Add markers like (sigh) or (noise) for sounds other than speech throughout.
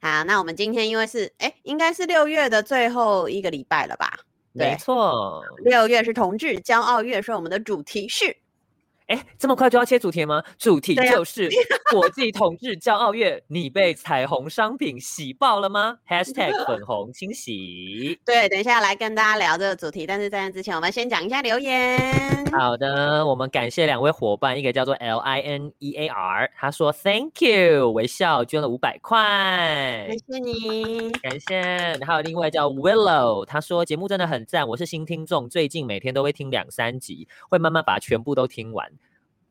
好，那我们今天因为是哎，应该是六月的最后一个礼拜了吧？没错，六月是同志骄傲月，所以我们的主题是。哎，这么快就要切主题吗？主题就是 (laughs) 国际同志骄傲月，你被彩虹商品洗爆了吗？Hashtag (laughs) 粉红清洗。对，等一下来跟大家聊这个主题，但是在那之前，我们先讲一下留言。好的，我们感谢两位伙伴，一个叫做 L I N E A R，他说 Thank you，微笑捐了五百块，感谢你，感谢。还有另外叫 Willow，他说节目真的很赞，我是新听众，最近每天都会听两三集，会慢慢把全部都听完。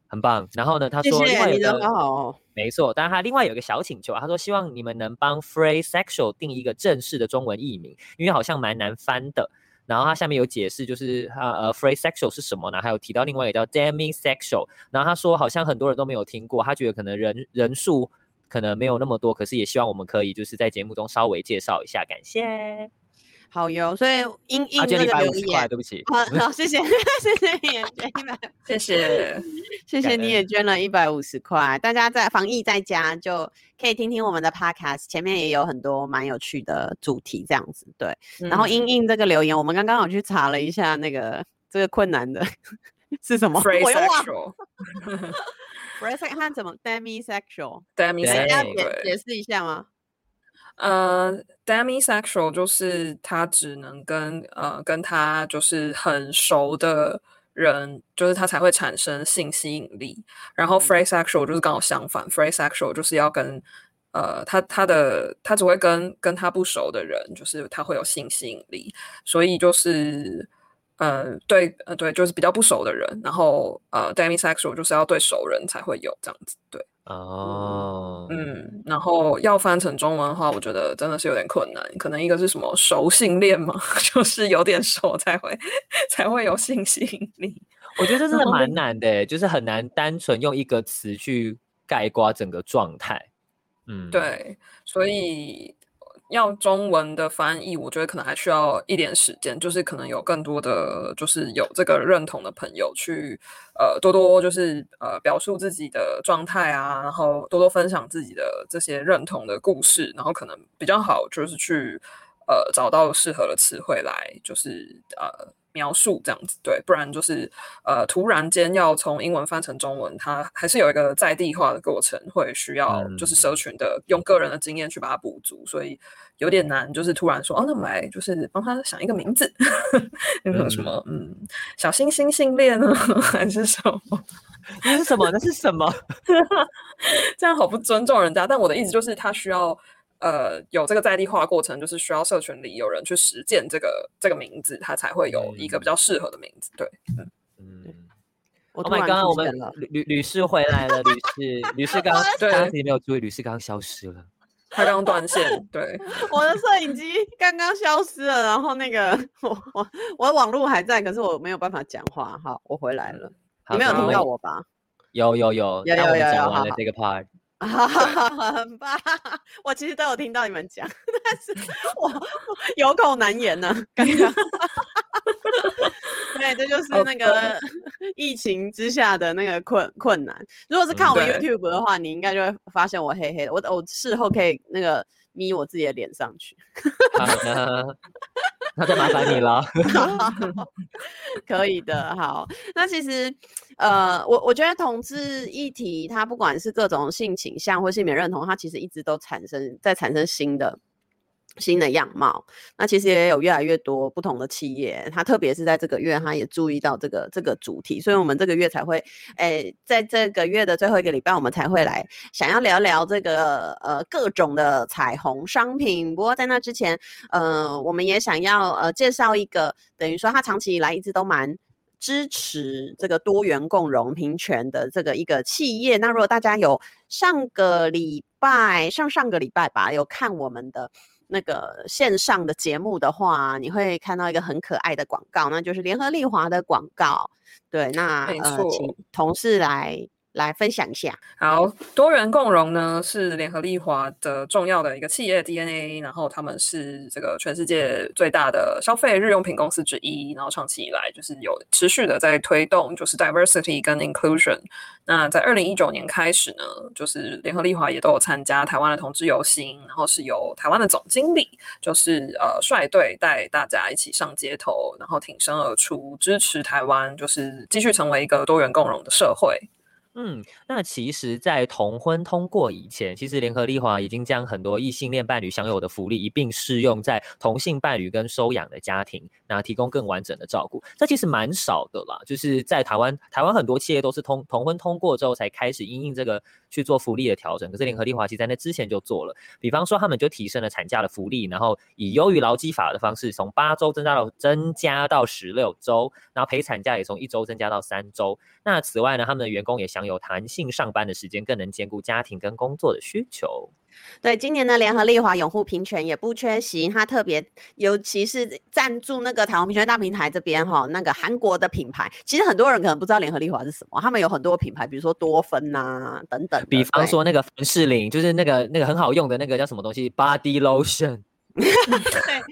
很棒，然后呢，他说另外一个，谢谢好没错，但是他另外有一个小请求，他说希望你们能帮 free sexual 定一个正式的中文译名，因为好像蛮难翻的。然后他下面有解释，就是他呃 free sexual 是什么呢？还有提到另外一个叫 dami sexual 然后他说好像很多人都没有听过，他觉得可能人人数可能没有那么多，可是也希望我们可以就是在节目中稍微介绍一下，感谢。好哟，所以英英这个留言，对不起，好，好，谢谢，(laughs) 谢谢你也捐一百，谢谢，谢谢你也捐了一百五十块。大家在防疫在家就可以听听我们的 podcast，前面也有很多蛮有趣的主题，这样子对。嗯、然后因应这个留言，我们刚刚有去查了一下，那个这个困难的是什么？free sexual，free sex 它怎么？(laughs) demisexual，demisexual，要解解释一下吗？呃、uh,，demisexual 就是他只能跟呃跟他就是很熟的人，就是他才会产生性吸引力。然后 free sexual 就是刚好相反，free sexual 就是要跟呃他他的他只会跟跟他不熟的人，就是他会有性吸引力。所以就是呃对呃对，就是比较不熟的人。然后呃 demisexual 就是要对熟人才会有这样子，对。哦，嗯，然后要翻成中文的话，我觉得真的是有点困难。可能一个是什么熟性恋嘛，(laughs) 就是有点熟才会才会有性吸引力。我觉得这真的蛮难的，就是很难单纯用一个词去概括整个状态。嗯，对，所以。要中文的翻译，我觉得可能还需要一点时间，就是可能有更多的，就是有这个认同的朋友去，呃，多多就是呃表述自己的状态啊，然后多多分享自己的这些认同的故事，然后可能比较好，就是去呃找到适合的词汇来，就是呃。描述这样子对，不然就是呃，突然间要从英文翻成中文，它还是有一个在地化的过程，会需要就是社群的用个人的经验去把它补足，所以有点难。就是突然说哦，那我们来就是帮他想一个名字，(laughs) 那个什么嗯，小星星性恋呢，(laughs) 还是什么？那是什么？那是什么？(laughs) 这样好不尊重人家。但我的意思就是，他需要。呃，有这个在地化过程，就是需要社群里有人去实践这个这个名字，它才会有一个比较适合的名字。对，嗯嗯。Oh my god，我们吕吕吕士回来了，吕士吕士刚刚大家没有注意，吕士刚刚消失了，他刚刚断线。对，(laughs) 我的摄影机刚刚消失了，然后那个我我我的网络还在，可是我没有办法讲话。好，我回来了，你没有听到我吧？有有有，有有有有，讲完了这个 part。(laughs) 很棒！我其实都有听到你们讲，(laughs) 但是我有口难言呢、啊，刚刚。对，这就是那个疫情之下的那个困困难。如果是看我 YouTube 的话，你应该就会发现我黑黑的。我我事后可以那个眯我自己的脸上去。那就麻烦你了。(laughs) 可以的，好。那其实。呃，我我觉得同志议题，它不管是各种性倾向或性别认同，它其实一直都产生在产生新的新的样貌。那其实也有越来越多不同的企业，它特别是在这个月，它也注意到这个这个主题，所以我们这个月才会，诶，在这个月的最后一个礼拜，我们才会来想要聊聊这个呃各种的彩虹商品。不过在那之前，呃，我们也想要呃介绍一个，等于说它长期以来一直都蛮。支持这个多元共融平权的这个一个企业，那如果大家有上个礼拜、上上个礼拜吧，有看我们的那个线上的节目的话，你会看到一个很可爱的广告，那就是联合利华的广告。对，那。呃，请同事来。来分享一下。好，多元共融呢是联合利华的重要的一个企业 DNA，然后他们是这个全世界最大的消费日用品公司之一，然后长期以来就是有持续的在推动就是 diversity 跟 inclusion。那在二零一九年开始呢，就是联合利华也都有参加台湾的同志游行，然后是由台湾的总经理就是呃率队带大家一起上街头，然后挺身而出支持台湾，就是继续成为一个多元共融的社会。嗯，那其实，在同婚通过以前，其实联合利华已经将很多异性恋伴侣享有的福利一并适用在同性伴侣跟收养的家庭，那提供更完整的照顾。这其实蛮少的啦，就是在台湾，台湾很多企业都是通同婚通过之后才开始因应这个去做福利的调整。可是联合利华其实在那之前就做了，比方说他们就提升了产假的福利，然后以优于劳基法的方式，从八周增加到增加到十六周，然后陪产假也从一周增加到三周。那此外呢，他们的员工也享有弹性上班的时间，更能兼顾家庭跟工作的需求。对，今年的联合利华拥护平权也不缺席，他特别尤其是赞助那个台湾平权大平台这边哈，那个韩国的品牌，其实很多人可能不知道联合利华是什么，他们有很多品牌，比如说多芬呐、啊、等等，比方说那个凡士林，就是那个那个很好用的那个叫什么东西，Body Lotion。(laughs) 对，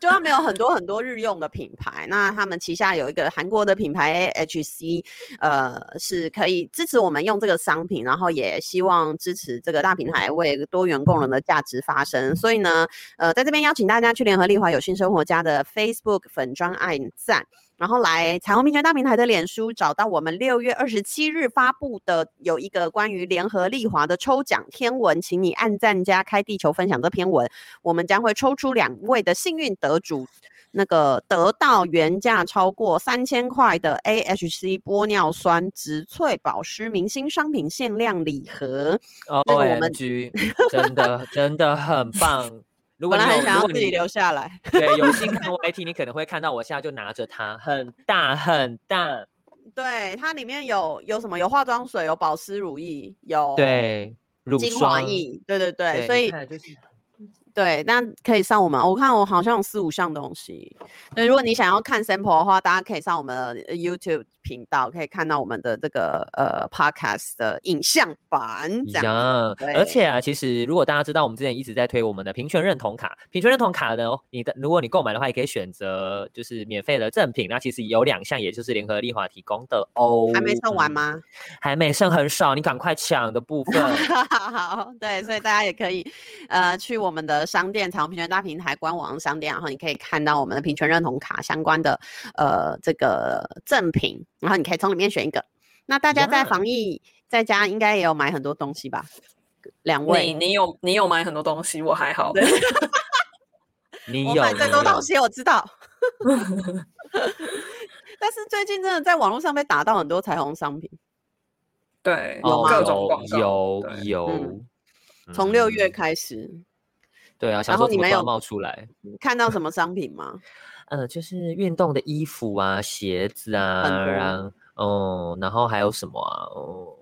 就他们有很多很多日用的品牌，那他们旗下有一个韩国的品牌 AHC，呃，是可以支持我们用这个商品，然后也希望支持这个大平台为多元共融的价值发声。所以呢，呃，在这边邀请大家去联合利华有性生活家的 Facebook 粉专按赞。然后来彩虹平权大平台的脸书找到我们六月二十七日发布的有一个关于联合利华的抽奖天文，请你按赞加开地球分享这篇文，我们将会抽出两位的幸运得主，那个得到原价超过三千块的 AHC 玻尿酸植萃保湿明星商品限量礼盒。哦，我们真的真的很棒。如果你本来很想要自己留下来，对，有心看 (laughs) YT，你可能会看到我现在就拿着它，很大很大。对，它里面有有什么？有化妆水，有保湿乳液，有对乳精华液，对对对，对所以。对，那可以上我们。我看我好像有四五项东西。对，如果你想要看 sample 的话，大家可以上我们的 YouTube 频道，可以看到我们的这个呃 podcast 的影像版。这样。而且啊，其实如果大家知道，我们之前一直在推我们的平权认同卡。平权认同卡呢，你的如果你购买的话，也可以选择就是免费的赠品。那其实有两项，也就是联合利华提供的哦。还没送完吗？还没，剩很少，你赶快抢的部分。(laughs) 好，对，所以大家也可以呃去我们的。商店彩虹平权大平台官网商店，然后你可以看到我们的平权认同卡相关的呃这个赠品，然后你可以从里面选一个。那大家在防疫在家应该也有买很多东西吧？两位，你你有你有买很多东西，我还好。(laughs) 你有买最多东西，我知道。(laughs) 但是最近真的在网络上被打到很多彩虹商品，对，有各种广告，有有，从六月开始。对啊，然后你们有冒出来看到什么商品吗？呃，就是运动的衣服啊、鞋子啊，然后哦，然后还有什么啊？哦，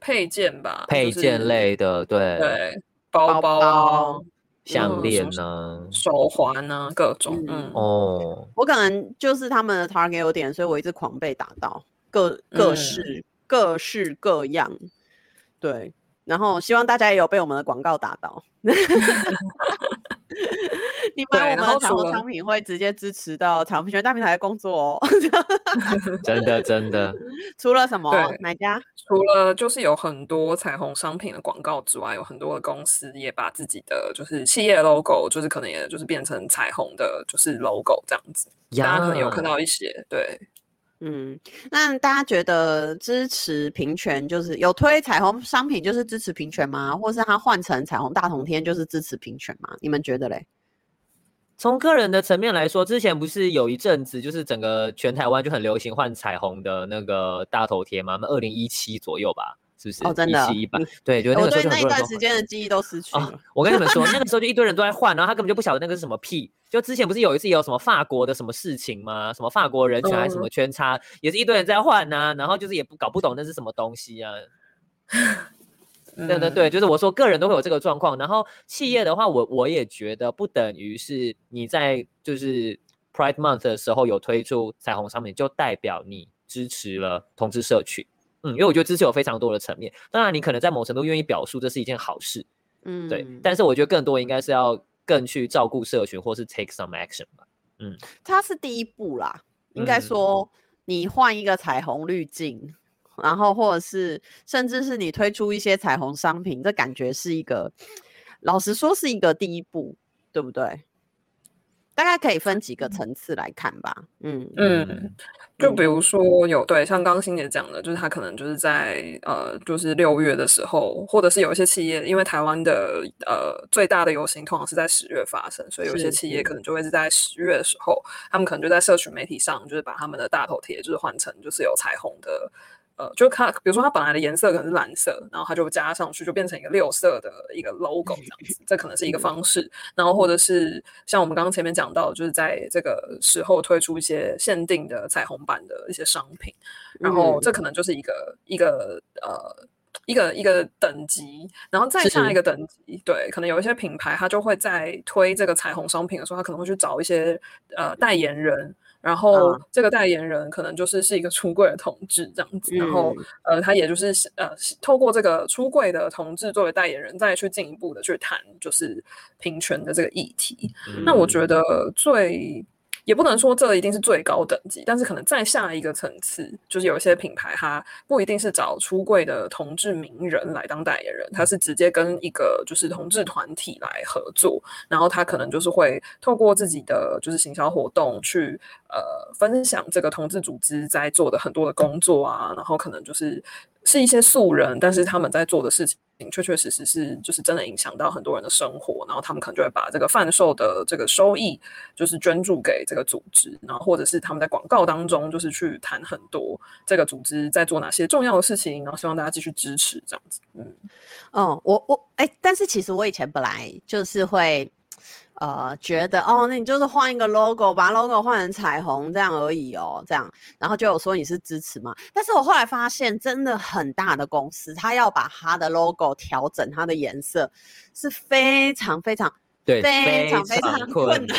配件吧，配件类的，对对，包包啊、项链呢、手环呢，各种。嗯哦，我可能就是他们的 target 有点，所以我一直狂被打到，各各式各式各样。对，然后希望大家也有被我们的广告打到。(laughs) 你买我们的彩虹商品会直接支持到彩虹平权大平台的工作哦，(laughs) (laughs) 真的真的。除了什么？哪家？除了就是有很多彩虹商品的广告之外，有很多的公司也把自己的就是企业 logo，就是可能也就是变成彩虹的，就是 logo 这样子。大家可能有看到一些，对，嗯，那大家觉得支持平权就是有推彩虹商品就是支持平权吗？或是它换成彩虹大同天就是支持平权吗？你们觉得嘞？从个人的层面来说，之前不是有一阵子，就是整个全台湾就很流行换彩虹的那个大头贴吗？那二零一七左右吧，是不是？哦，真的，一七一八，对，就那个时候就很多人。我对那一段时间的记忆都失去了。哦，我跟你们说，(laughs) 那个时候就一堆人都在换，然后他根本就不晓得那个是什么屁。就之前不是有一次有什么法国的什么事情吗？什么法国人权还是什么圈叉，嗯、也是一堆人在换呐、啊，然后就是也不搞不懂那是什么东西啊。对对对，就是我说个人都会有这个状况，然后企业的话，我我也觉得不等于是你在就是 Pride Month 的时候有推出彩虹商品，就代表你支持了同志社群。嗯，因为我觉得支持有非常多的层面，当然你可能在某程度愿意表述，这是一件好事。嗯，对，但是我觉得更多应该是要更去照顾社群，或是 take some action 吧。嗯，它是第一步啦，应该说你换一个彩虹滤镜。然后，或者是甚至是你推出一些彩虹商品，这感觉是一个，老实说是一个第一步，对不对？大概可以分几个层次来看吧。嗯嗯，就比如说有对，像刚刚欣姐讲的，就是他可能就是在呃，就是六月的时候，或者是有一些企业，因为台湾的呃最大的游行通常是在十月发生，所以有些企业可能就会是在十月的时候，他们可能就在社群媒体上，就是把他们的大头贴就是换成就是有彩虹的。呃，就它，比如说它本来的颜色可能是蓝色，然后它就加上去，就变成一个六色的一个 logo 这样子，这可能是一个方式。然后或者是像我们刚刚前面讲到，就是在这个时候推出一些限定的彩虹版的一些商品，然后这可能就是一个一个呃一个一个等级，然后再下一个等级，对，可能有一些品牌它就会在推这个彩虹商品的时候，它可能会去找一些呃代言人。然后这个代言人可能就是是一个出柜的同志这样子，嗯、然后呃，他也就是呃，透过这个出柜的同志作为代言人，再去进一步的去谈就是平权的这个议题。嗯、那我觉得最。也不能说这一定是最高等级，但是可能再下一个层次，就是有些品牌，它不一定是找出柜的同志名人来当代言人，他是直接跟一个就是同志团体来合作，然后他可能就是会透过自己的就是行销活动去呃分享这个同志组织在做的很多的工作啊，然后可能就是。是一些素人，但是他们在做的事情确确实实是就是真的影响到很多人的生活，然后他们可能就会把这个贩售的这个收益就是捐助给这个组织，然后或者是他们在广告当中就是去谈很多这个组织在做哪些重要的事情，然后希望大家继续支持这样子。嗯，嗯，我我哎，但是其实我以前本来就是会。呃，觉得哦，那你就是换一个 logo，把 logo 换成彩虹这样而已哦，这样，然后就有说你是支持嘛。但是我后来发现，真的很大的公司，他要把他的 logo 调整它的颜色，是非常非常对非常非常困难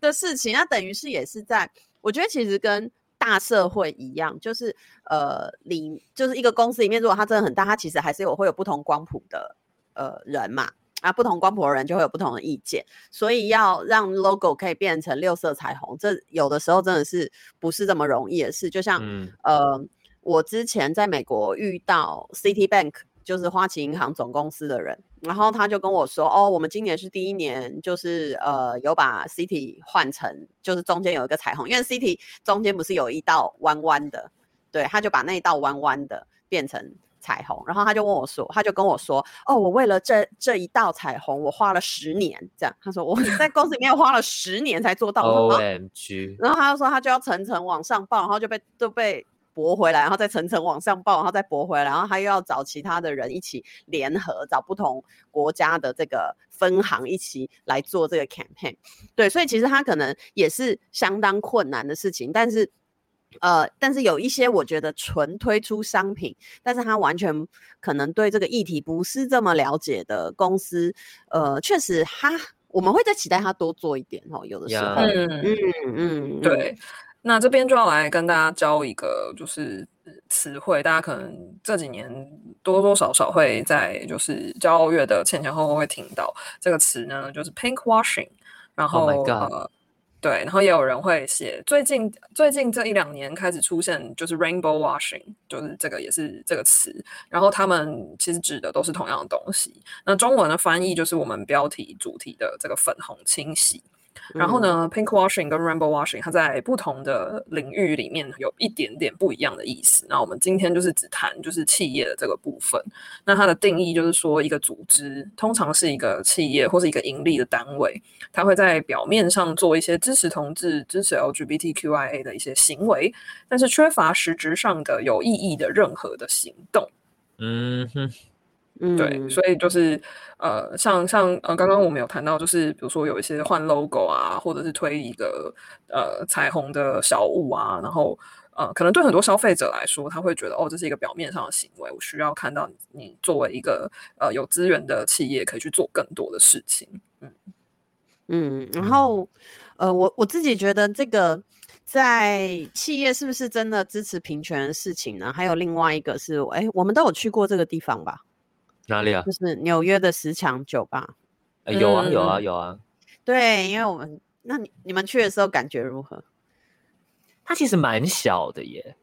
的事情。那等于是也是在，我觉得其实跟大社会一样，就是呃，里就是一个公司里面，如果它真的很大，它其实还是有会有不同光谱的呃人嘛。啊，不同光谱的人就会有不同的意见，所以要让 logo 可以变成六色彩虹，这有的时候真的是不是这么容易的事。就像、嗯、呃，我之前在美国遇到 Citibank，就是花旗银行总公司的人，然后他就跟我说：“哦，我们今年是第一年，就是呃有把 City 换成，就是中间有一个彩虹，因为 City 中间不是有一道弯弯的，对，他就把那一道弯弯的变成。”彩虹，然后他就问我说，他就跟我说，哦，我为了这这一道彩虹，我花了十年，这样。他说我 (laughs) 在公司里面花了十年才做到。OMG。然后他就说，他就要层层往上报，然后就被就被驳回来，然后再层层往上报，然后再驳回来，然后他又要找其他的人一起联合，找不同国家的这个分行一起来做这个 campaign。对，所以其实他可能也是相当困难的事情，但是。呃，但是有一些我觉得纯推出商品，但是他完全可能对这个议题不是这么了解的公司，呃，确实他我们会再期待他多做一点哦，有的时候，嗯嗯嗯，对。那这边就要来跟大家教一个就是词汇，大家可能这几年多多少少会在就是骄傲月的前前后后会听到这个词呢，就是 pink washing，然后。Oh God. 呃对，然后也有人会写，最近最近这一两年开始出现，就是 rainbow washing，就是这个也是这个词。然后他们其实指的都是同样的东西。那中文的翻译就是我们标题主题的这个粉红清洗。然后呢，嗯，pink washing 跟 rainbow washing，它在不同的领域里面有一点点不一样的意思。那我们今天就是只谈就是企业的这个部分。那它的定义就是说，一个组织通常是一个企业或是一个盈利的单位，它会在表面上做一些支持同志、支持 LGBTQIA 的一些行为，但是缺乏实质上的有意义的任何的行动。嗯哼。对，所以就是呃，像像呃，刚刚我们有谈到，就是比如说有一些换 logo 啊，或者是推一个呃彩虹的小物啊，然后呃，可能对很多消费者来说，他会觉得哦，这是一个表面上的行为，我需要看到你作为一个呃有资源的企业，可以去做更多的事情。嗯嗯，然后呃，我我自己觉得这个在企业是不是真的支持平权的事情呢？还有另外一个是，哎，我们都有去过这个地方吧？哪里啊？就是纽约的十强酒吧。呃、有啊，有啊，有啊。对，因为我们那你你们去的时候感觉如何？它其实蛮小的耶。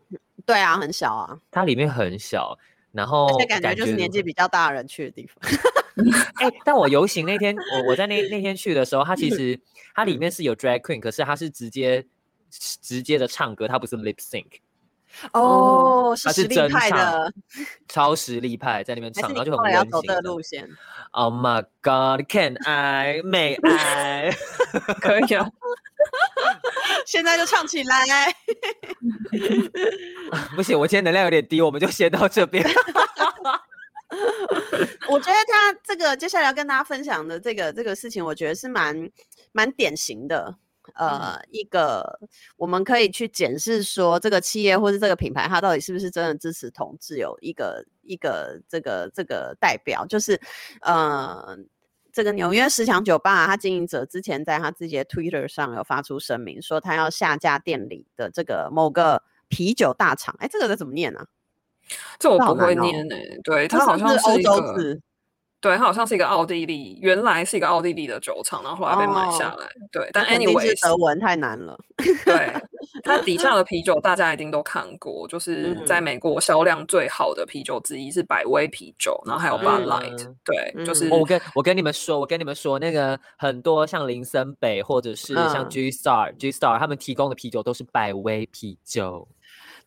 对啊，很小啊。它里面很小，然后而且感觉就是年纪比较大的人去的地方。(laughs) 哎、欸，但我游行那天，我我在那那天去的时候，它其实 (laughs) 它里面是有 drag queen，可是它是直接直接的唱歌，它不是 lip sync。哦，是实力派的，(laughs) 超实力派在那边唱，然后就很温馨的路线。Oh my God，Can I？May I？(laughs) 可以啊，(laughs) 现在就唱起来。不行，我今天能量有点低，我们就先到这边。我觉得他这个接下来要跟大家分享的这个这个事情，我觉得是蛮蛮典型的。呃，嗯、一个我们可以去检视说，这个企业或是这个品牌，它到底是不是真的支持同志？有一个一个这个这个代表，就是呃，这个纽约十强酒吧，它经营者之前在他自己的 Twitter 上有发出声明，说他要下架店里的这个某个啤酒大厂。哎，这个怎么念呢、啊？这我不会念呢、欸。对，它好像是欧洲字。对，它好像是一个奥地利，原来是一个奥地利的酒厂，然后后来被买下来。哦、对，但 anyway，德文太难了。对，(laughs) 它底下的啤酒大家一定都看过，就是在美国销量最好的啤酒之一是百威啤酒，然后还有 Bud Light、嗯。对，嗯、就是我跟我跟你们说，我跟你们说，那个很多像林森北或者是像 G Star、嗯、G Star 他们提供的啤酒都是百威啤酒。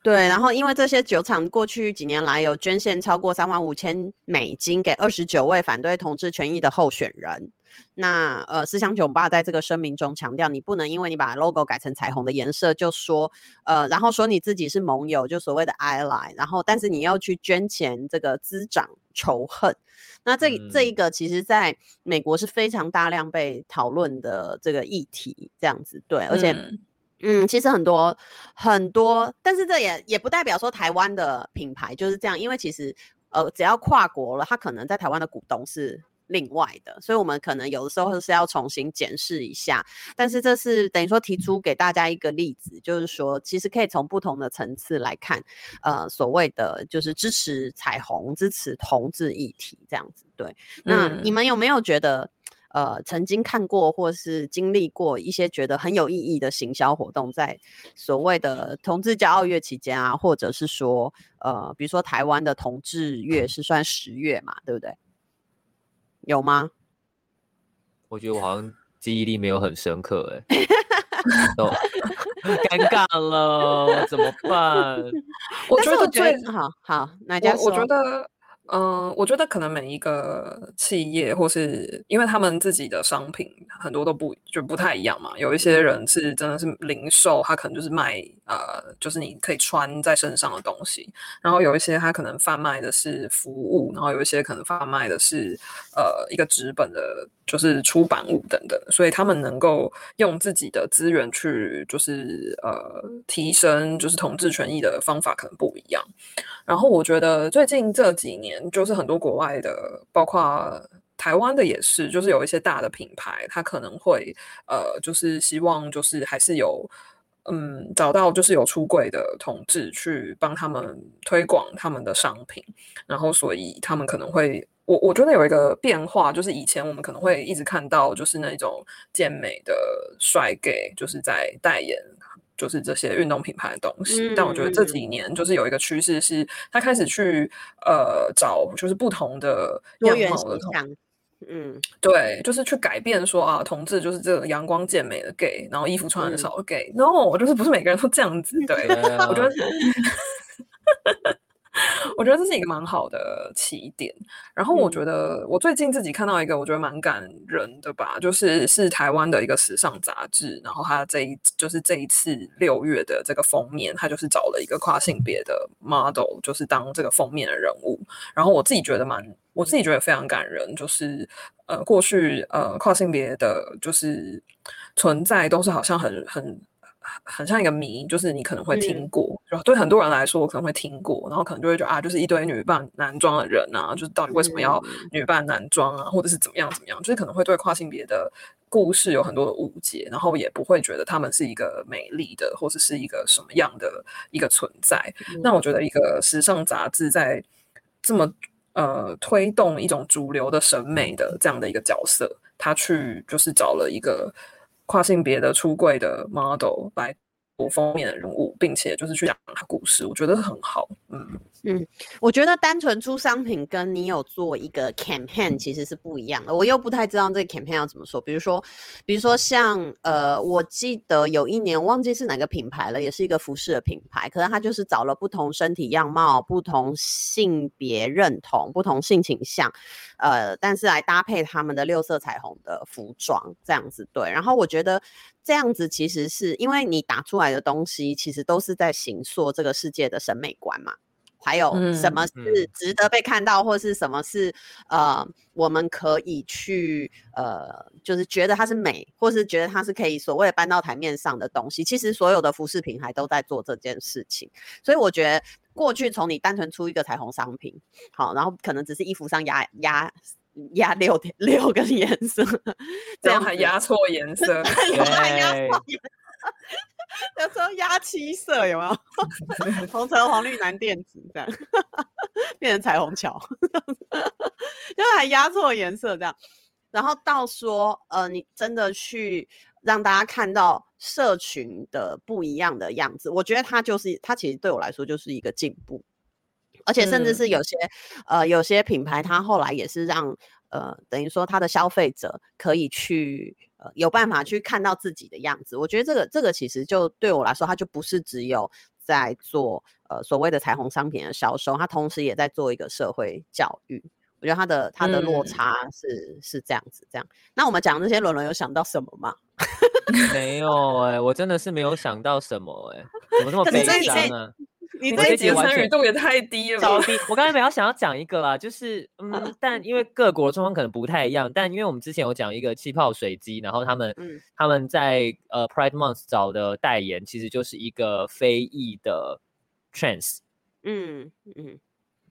对，然后因为这些酒厂过去几年来有捐献超过三万五千美金给二十九位反对同志权益的候选人。那呃，思想酒吧在这个声明中强调，你不能因为你把 logo 改成彩虹的颜色，就说呃，然后说你自己是盟友，就所谓的 ally，然后但是你要去捐钱，这个滋长仇恨。那这、嗯、这一个其实在美国是非常大量被讨论的这个议题，这样子对，而且。嗯嗯，其实很多很多，但是这也也不代表说台湾的品牌就是这样，因为其实呃，只要跨国了，它可能在台湾的股东是另外的，所以我们可能有的时候是要重新检视一下。但是这是等于说提出给大家一个例子，就是说其实可以从不同的层次来看，呃，所谓的就是支持彩虹、支持同志议题这样子。对，那你们有没有觉得？呃，曾经看过或是经历过一些觉得很有意义的行销活动，在所谓的同志骄傲月期间啊，或者是说，呃，比如说台湾的同志月是算十月嘛，对不对？有吗？我觉得我好像记忆力没有很深刻，哎，都尴尬了，怎么办？(laughs) 我觉得最好好，哪家说？我觉得。嗯，我觉得可能每一个企业，或是因为他们自己的商品很多都不就不太一样嘛。有一些人是真的是零售，他可能就是卖呃，就是你可以穿在身上的东西。然后有一些他可能贩卖的是服务，然后有一些可能贩卖的是呃一个纸本的，就是出版物等等。所以他们能够用自己的资源去就是呃提升就是同志权益的方法可能不一样。然后我觉得最近这几年，就是很多国外的，包括台湾的也是，就是有一些大的品牌，他可能会呃，就是希望就是还是有嗯，找到就是有出柜的同志去帮他们推广他们的商品，然后所以他们可能会，我我觉得有一个变化，就是以前我们可能会一直看到就是那种健美的帅 gay，就是在代言。就是这些运动品牌的东西，嗯、但我觉得这几年就是有一个趋势，是他开始去呃找就是不同的样貌的同，嗯，对，就是去改变说啊，同志就是这个阳光健美的 gay，然后衣服穿很少的 gay，no，我就是不是每个人都这样子，对，(laughs) 我觉得。(laughs) 我觉得这是一个蛮好的起点。然后我觉得我最近自己看到一个我觉得蛮感人的吧，就是是台湾的一个时尚杂志，然后它这一就是这一次六月的这个封面，它就是找了一个跨性别的 model，就是当这个封面的人物。然后我自己觉得蛮，我自己觉得非常感人，就是呃过去呃跨性别的就是存在都是好像很很。很像一个谜，就是你可能会听过，嗯、就对很多人来说，我可能会听过，然后可能就会觉得啊，就是一堆女扮男装的人啊，就是到底为什么要女扮男装啊，或者是怎么样怎么样，就是可能会对跨性别的故事有很多的误解，然后也不会觉得他们是一个美丽的，或者是一个什么样的一个存在。嗯、那我觉得一个时尚杂志在这么呃推动一种主流的审美的这样的一个角色，他去就是找了一个。跨性别的出柜的 model 来做封面的人物，并且就是去讲他故事，我觉得很好。嗯嗯，我觉得单纯出商品跟你有做一个 campaign 其实是不一样的。我又不太知道这个 campaign 要怎么说。比如说，比如说像呃，我记得有一年忘记是哪个品牌了，也是一个服饰的品牌，可是他就是找了不同身体样貌、不同性别认同、不同性倾向。呃，但是来搭配他们的六色彩虹的服装，这样子对。然后我觉得这样子其实是因为你打出来的东西，其实都是在形塑这个世界的审美观嘛。还有什么是值得被看到，嗯、或是什么是呃，我们可以去呃，就是觉得它是美，或是觉得它是可以所谓的搬到台面上的东西。其实所有的服饰品牌都在做这件事情，所以我觉得。过去从你单纯出一个彩虹商品，好，然后可能只是衣服上压压压六六个颜色，这样还压错颜色，有还压错颜色，(laughs) 有时候压七色有没有？(laughs) 红橙黄绿蓝靛紫这样，变成彩虹桥，因为还压错颜色这样，然后到说呃，你真的去。让大家看到社群的不一样的样子，我觉得它就是它其实对我来说就是一个进步，而且甚至是有些、嗯、呃有些品牌，它后来也是让呃等于说它的消费者可以去呃有办法去看到自己的样子。我觉得这个这个其实就对我来说，它就不是只有在做呃所谓的彩虹商品的销售，它同时也在做一个社会教育。我觉得它的它的落差是、嗯、是这样子，这样。那我们讲这些，伦伦有想到什么吗？(laughs) 没有哎、欸，我真的是没有想到什么哎、欸，怎么这么悲伤啊？你这一集参与度也太低了吧。我刚才本来想要讲一个啦，就是嗯，但因为各国的状况可能不太一样，但因为我们之前有讲一个气泡水机，然后他们、嗯、他们在呃 Pride Month 找的代言，其实就是一个非裔的 trans。嗯嗯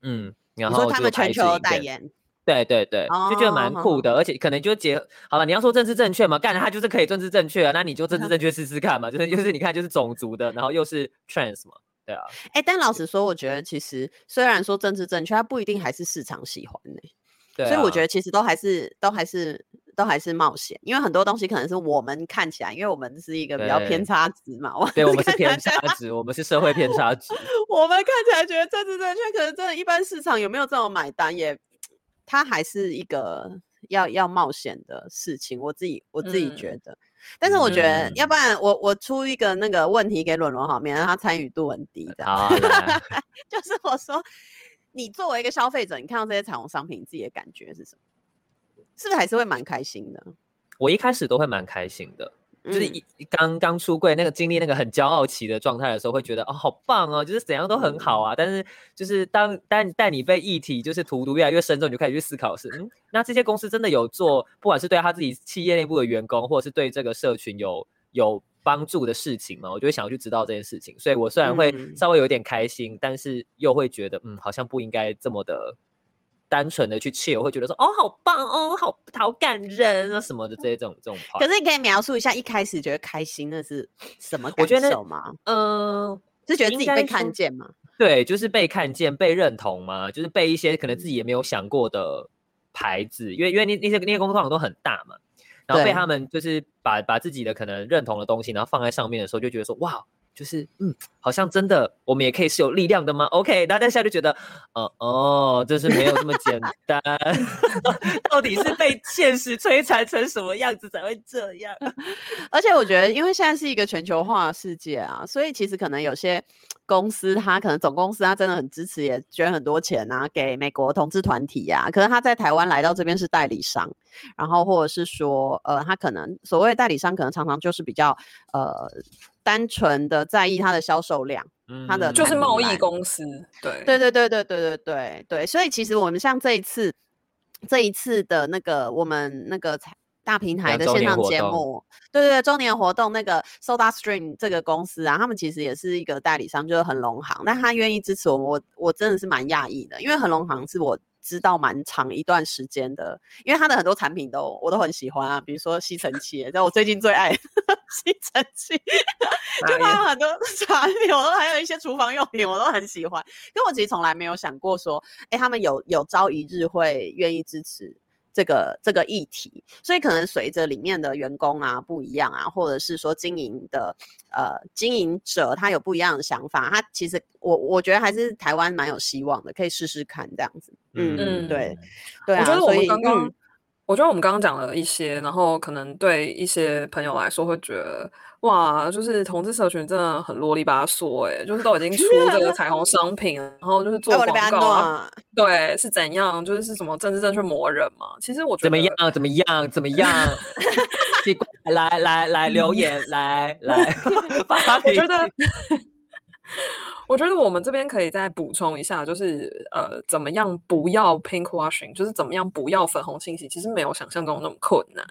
嗯。然后他们全球代言，对对对，就觉得蛮酷的，而且可能就结好了。你要说政治正确嘛，干他就是可以政治正确啊，那你就政治正确试试看嘛，就是就是你看就是种族的，然后又是 trans 嘛，对啊。哎，但老实说，我觉得其实虽然说政治正确，它不一定还是市场喜欢呢，对，所以我觉得其实都还是都还是。都还是冒险，因为很多东西可能是我们看起来，因为我们是一个比较偏差值嘛。对，我们是偏差值，我们是社会偏差值。(laughs) 我们看起来觉得政治正确，可能真的一般市场有没有这种买单也，它还是一个要要冒险的事情。我自己我自己觉得，嗯、但是我觉得，要不然我我出一个那个问题给伦伦好，免得他参与度很低的。好，(laughs) 就是我说，你作为一个消费者，你看到这些彩虹商品，你自己的感觉是什么？是不是还是会蛮开心的？我一开始都会蛮开心的，嗯、就是一刚刚出柜那个经历那个很骄傲期的状态的时候，会觉得哦好棒哦，就是怎样都很好啊。嗯、但是就是当但但你被议题就是荼毒越来越深之后，你就开始去思考是嗯，那这些公司真的有做，不管是对他自己企业内部的员工，或者是对这个社群有有帮助的事情吗？我就会想要去知道这件事情。所以我虽然会稍微有点开心，嗯、但是又会觉得嗯，好像不应该这么的。单纯的去切，我会觉得说哦，好棒哦，好好感人啊什么的这种这种话。可是你可以描述一下一开始觉得开心的是什么感受吗？嗯、呃，是觉得自己被看见吗？对，就是被看见、被认同嘛，就是被一些可能自己也没有想过的牌子，因为因为那那些那些公司通常都很大嘛，然后被他们就是把把自己的可能认同的东西，然后放在上面的时候，就觉得说哇。就是嗯，好像真的，我们也可以是有力量的吗？OK，大家现在就觉得，哦哦，就是没有这么简单，(laughs) 到底是被现实摧残成什么样子才会这样？(laughs) 而且我觉得，因为现在是一个全球化世界啊，所以其实可能有些公司，他可能总公司他真的很支持，也捐很多钱啊，给美国同志团体呀、啊。可能他在台湾来到这边是代理商，然后或者是说，呃，他可能所谓的代理商，可能常常就是比较呃。单纯的在意他的销售量，嗯，它的就是贸易公司，对，对对对对对对对对，所以其实我们像这一次，这一次的那个我们那个大平台的线上节目，对对对，周年活动那个 SodaStream 这个公司啊，他们其实也是一个代理商，就是恒隆行，但他愿意支持我们，我我真的是蛮讶异的，因为恒隆行是我知道蛮长一段时间的，因为他的很多产品都我都很喜欢啊，比如说吸尘器，在我最近最爱 (laughs) 吸尘器，就他有很多产品，我都还有一些厨房用品，我都很喜欢，因为我其实从来没有想过说，哎，他们有有朝一日会愿意支持。这个这个议题，所以可能随着里面的员工啊不一样啊，或者是说经营的呃经营者他有不一样的想法，他其实我我觉得还是台湾蛮有希望的，可以试试看这样子。嗯。嗯，对对啊，我觉得我们刚刚，嗯、我觉得我们刚刚讲了一些，然后可能对一些朋友来说会觉得。哇，就是同志社群真的很啰里吧嗦哎，就是都已经出这个彩虹商品，然后就是做广告啊，对，是怎样？就是是什么政治正确磨人嘛？其实我觉得怎么样？怎么样？怎么样？(laughs) 来来来留言，来来，(laughs) 我觉得。(laughs) 我觉得我们这边可以再补充一下，就是呃，怎么样不要 pink washing，就是怎么样不要粉红清洗，其实没有想象中那么困难。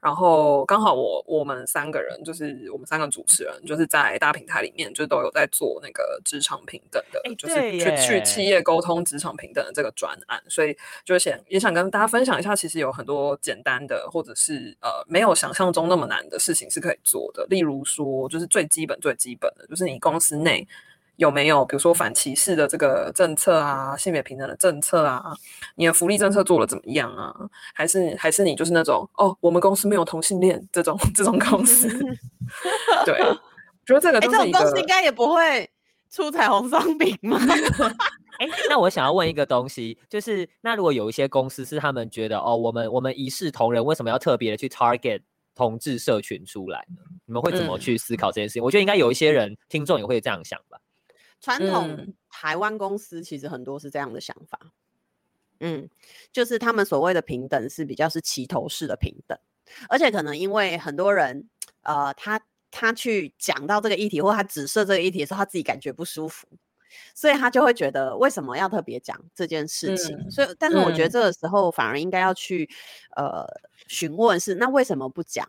然后刚好我我们三个人，就是我们三个主持人，就是在大平台里面，就都有在做那个职场平等的，欸、就是去去企业沟通职场平等的这个专案，所以就想也想跟大家分享一下，其实有很多简单的或者是呃没有想象中那么难的事情是可以做的。例如说，就是最基本最基本的，就是你公司内。有没有比如说反歧视的这个政策啊，性别平等的政策啊，你的福利政策做的怎么样啊？还是还是你就是那种哦，我们公司没有同性恋这种这种公司？(laughs) 对，我觉得这个这种公司应该也不会出彩虹商品吗？(laughs) 哎、欸，那我想要问一个东西，就是那如果有一些公司是他们觉得哦，我们我们一视同仁，为什么要特别的去 target 同志社群出来呢？你们会怎么去思考这件事情？嗯、我觉得应该有一些人听众也会这样想吧。传统台湾公司其实很多是这样的想法，嗯，就是他们所谓的平等是比较是齐头式的平等，而且可能因为很多人，呃，他他去讲到这个议题或他指涉这个议题的时候，他自己感觉不舒服，所以他就会觉得为什么要特别讲这件事情？嗯、所以，但是我觉得这个时候反而应该要去呃询问是那为什么不讲？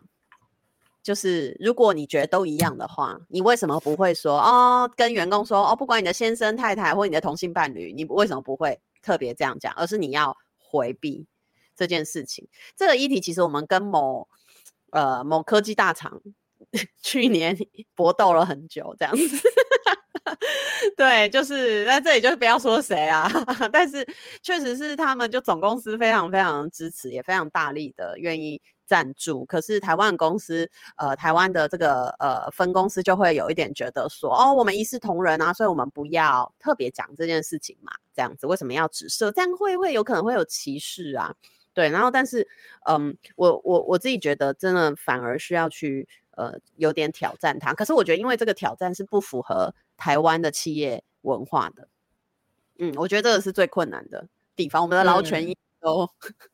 就是如果你觉得都一样的话，你为什么不会说哦？跟员工说哦，不管你的先生、太太或你的同性伴侣，你为什么不会特别这样讲？而是你要回避这件事情。这个议题其实我们跟某呃某科技大厂 (laughs) 去年搏斗了很久，这样子。对，就是在这里就不要说谁啊，(laughs) 但是确实是他们就总公司非常非常支持，也非常大力的愿意。赞助，可是台湾公司，呃，台湾的这个呃分公司就会有一点觉得说，哦，我们一视同仁啊，所以我们不要特别讲这件事情嘛，这样子为什么要指涉？这样会会有可能会有歧视啊，对。然后，但是，嗯，我我我自己觉得，真的反而需要去呃有点挑战它。可是我觉得，因为这个挑战是不符合台湾的企业文化的，嗯，我觉得这个是最困难的地方。我们的劳权益都。嗯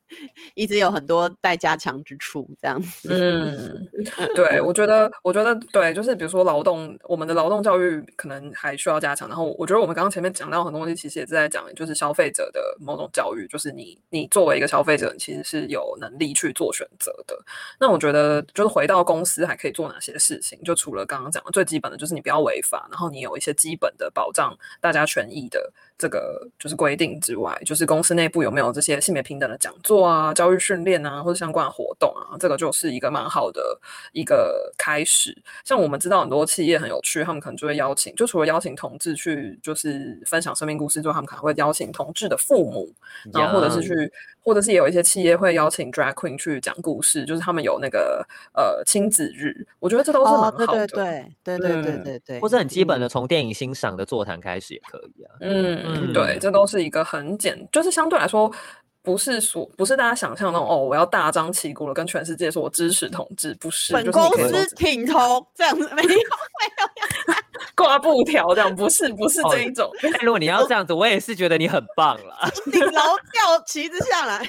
一直有很多待加强之处，这样子。嗯，(laughs) 对，我觉得，我觉得，对，就是比如说劳动，我们的劳动教育可能还需要加强。然后，我觉得我们刚刚前面讲到很多东西，其实也是在讲，就是消费者的某种教育，就是你，你作为一个消费者，你其实是有能力去做选择的。那我觉得，就是回到公司还可以做哪些事情？就除了刚刚讲的最基本的就是你不要违法，然后你有一些基本的保障大家权益的这个就是规定之外，就是公司内部有没有这些性别平等的讲座。啊，教育训练啊，或者相关的活动啊，这个就是一个蛮好的一个开始。像我们知道很多企业很有趣，他们可能就会邀请，就除了邀请同志去就是分享生命故事之外，他们可能会邀请同志的父母，然后或者是去，或者是也有一些企业会邀请 drag queen 去讲故事，就是他们有那个呃亲子日，我觉得这都是蛮好的。哦、对，对，对对对对对对对，或者很基本的从电影欣赏的座谈开始也可以啊。嗯嗯，对，这都是一个很简，就是相对来说。不是说不是大家想象那种哦，我要大张旗鼓的跟全世界说我支持同志，不是。本公司挺同这样子，没有没 (laughs) 有挂布条这样，不是不是这一种。哦。如果你要这样子，我也是觉得你很棒了。(laughs) 顶楼吊旗子下来，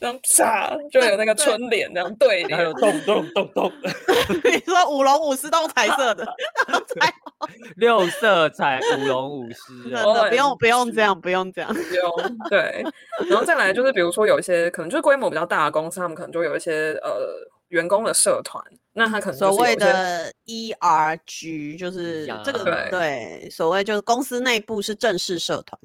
这样啪就有那个春联这样对，还有咚 (laughs) 咚咚咚。(laughs) 你说舞龙舞狮都彩色的，(laughs) 六色彩舞龙舞狮，不用不用这样，不用这样，不用对。然后再来就是，比如说有一些可能就是规模比较大的公司，他们可能就有一些呃员工的社团，那他可能所谓的 ERG 就是这个对，对，所谓就是公司内部是正式社团。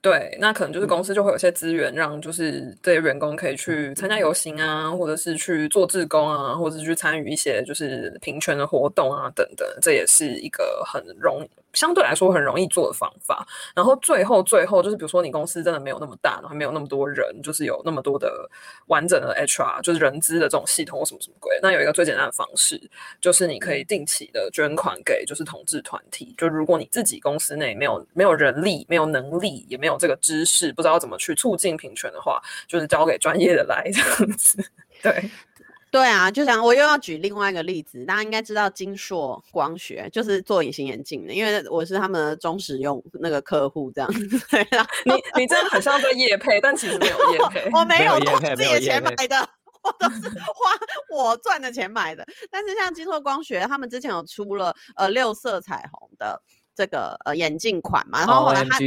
对，那可能就是公司就会有些资源，让就是这些员工可以去参加游行啊，或者是去做志工啊，或者是去参与一些就是平权的活动啊等等，这也是一个很容。相对来说很容易做的方法，然后最后最后就是，比如说你公司真的没有那么大，然后没有那么多人，就是有那么多的完整的 HR，就是人资的这种系统或什么什么鬼。那有一个最简单的方式，就是你可以定期的捐款给就是同志团体。就如果你自己公司内没有没有人力、没有能力，也没有这个知识，不知道怎么去促进平权的话，就是交给专业的来 (laughs) 这样子。对。对啊，就像我又要举另外一个例子，大家应该知道金硕光学就是做隐形眼镜的，因为我是他们的忠实用那个客户，这样子。(laughs) 对啊，你你真的很像在夜配，但其实没有夜配，我没有花自己的钱买的，(laughs) 我都是花我赚的钱买的。但是像金硕光学，他们之前有出了呃六色彩虹的这个呃眼镜款嘛，然后后来他。Oh,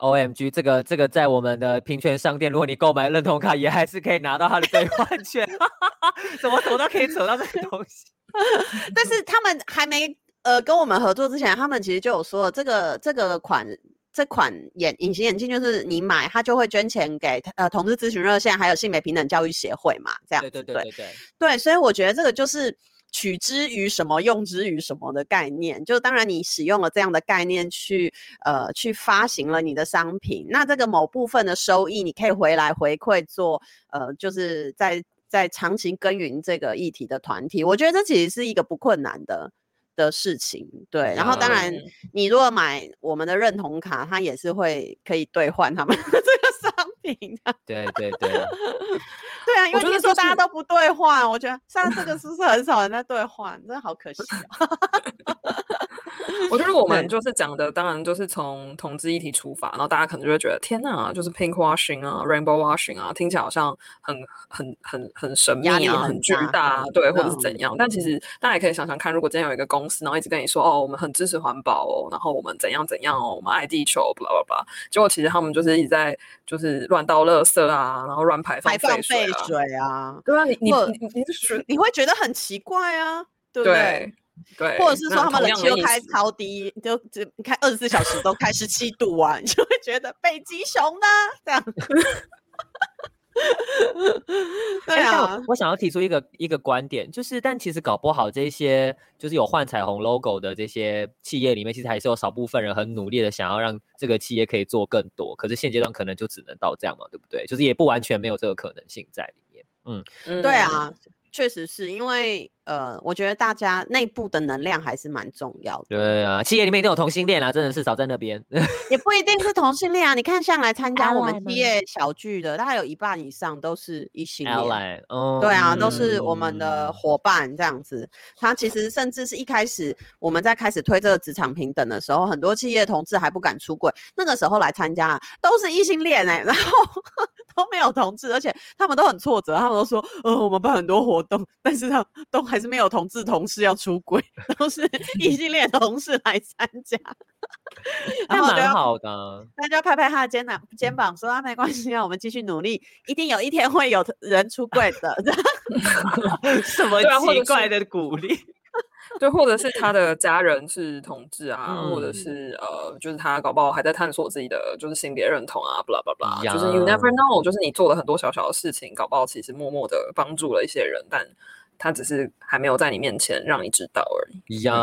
O M G，这个这个在我们的平权商店，如果你购买认同卡，也还是可以拿到它的兑换券。(laughs) 怎么怎么都可以扯到这个东西。(laughs) 但是他们还没呃跟我们合作之前，他们其实就有说，这个这个款这款眼隐形眼镜，就是你买，他就会捐钱给呃同志咨询热线，还有性别平等教育协会嘛，这样子。对对对对对。对，所以我觉得这个就是。取之于什么，用之于什么的概念，就当然你使用了这样的概念去呃去发行了你的商品，那这个某部分的收益你可以回来回馈做呃就是在在长期耕耘这个议题的团体，我觉得这其实是一个不困难的的事情，对。然后当然你如果买我们的认同卡，它也是会可以兑换他们 (laughs) 这个商品的，对对对。(laughs) 对啊，因为听说大家都不兑换，我觉得像这个是不是很少人在兑换？真的好可惜啊。(laughs) (laughs) 我觉得我们就是讲的，当然就是从同志议题出发，然后大家可能就会觉得天哪，就是 pink washing 啊，rainbow washing 啊，听起来好像很很很很神秘啊，很巨大，对，或者是怎样？但其实大家也可以想想看，如果今天有一个公司，然后一直跟你说哦，我们很支持环保哦，然后我们怎样怎样哦，我们爱地球，blah blah blah，结果其实他们就是一直在就是乱倒垃圾啊，然后乱排放废水啊，对啊，你你你你是你会觉得很奇怪啊，对不对？对，或者是说他们冷气又开超低，就只开二十四小时都开十七度啊，你就会觉得北极熊呢这样。对啊，我，我想要提出一个一个观点，就是但其实搞不好这些就是有换彩虹 logo 的这些企业里面，其实还是有少部分人很努力的想要让这个企业可以做更多，可是现阶段可能就只能到这样嘛，对不对？就是也不完全没有这个可能性在里面。嗯，对啊。确实是因为，呃，我觉得大家内部的能量还是蛮重要的。对啊，企业里面都有同性恋啊，真的是少在那边。(laughs) 也不一定是同性恋啊，你看像来参加我们企业小聚的，大概有一半以上都是异性恋。哦，对啊，都是我们的伙伴这样子。他其实甚至是一开始我们在开始推这个职场平等的时候，很多企业同志还不敢出柜，那个时候来参加都是异性恋哎、欸，然后。都没有同志，而且他们都很挫折，他们都说，呃，我们办很多活动，但是他都还是没有同志同事要出轨，(laughs) 都是异性恋同事来参加，还蛮好的。大家拍拍他的肩膀，肩膀说啊，没关系啊，我们继续努力，一定有一天会有人出轨的。(laughs) (laughs) 什么奇怪的鼓励？对，或者是他的家人是同志啊，嗯、或者是呃，就是他搞不好还在探索自己的就是性别认同啊，blah blah blah，就是 you never know，就是你做了很多小小的事情，搞不好其实默默的帮助了一些人，但。他只是还没有在你面前让你知道而已。呀，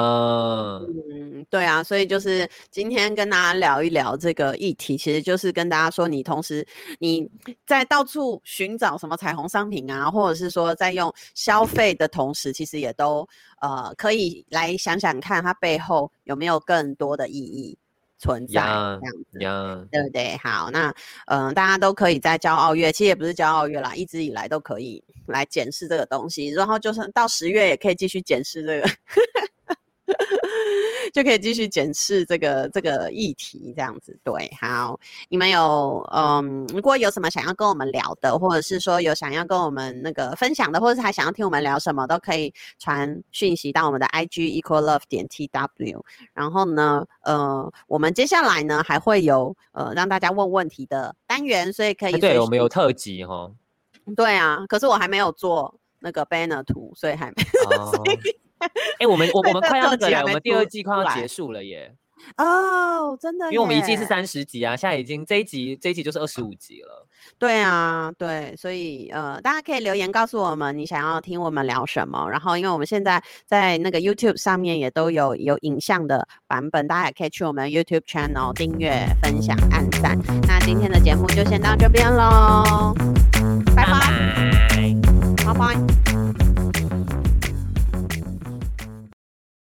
嗯，对啊，所以就是今天跟大家聊一聊这个议题，其实就是跟大家说，你同时你在到处寻找什么彩虹商品啊，或者是说在用消费的同时，其实也都呃可以来想想看，它背后有没有更多的意义。存在 yeah, 这样子，yeah. 对不对？好，那嗯、呃，大家都可以在骄傲月，其实也不是骄傲月啦，一直以来都可以来检视这个东西，然后就是到十月也可以继续检视这个。(laughs) 就可以继续检视这个这个议题，这样子对。好，你们有嗯，如果有什么想要跟我们聊的，或者是说有想要跟我们那个分享的，或者是还想要听我们聊什么，都可以传讯息到我们的 IG equal love 点 tw。然后呢，呃，我们接下来呢还会有呃让大家问问题的单元，所以可以对，对我们有特辑哈。对啊，可是我还没有做那个 banner 图，所以还没。(laughs) 哦哎、欸，我们我我们快要那个了，我们第二季快要结束了耶！哦，真的，因为我们一季是三十集啊，现在已经这一集这一集就是二十五集了。对啊，对，所以呃，大家可以留言告诉我们你想要听我们聊什么。然后，因为我们现在在那个 YouTube 上面也都有有影像的版本，大家也可以去我们 YouTube channel 订阅、分享、按赞。那今天的节目就先到这边喽，拜拜，拜拜。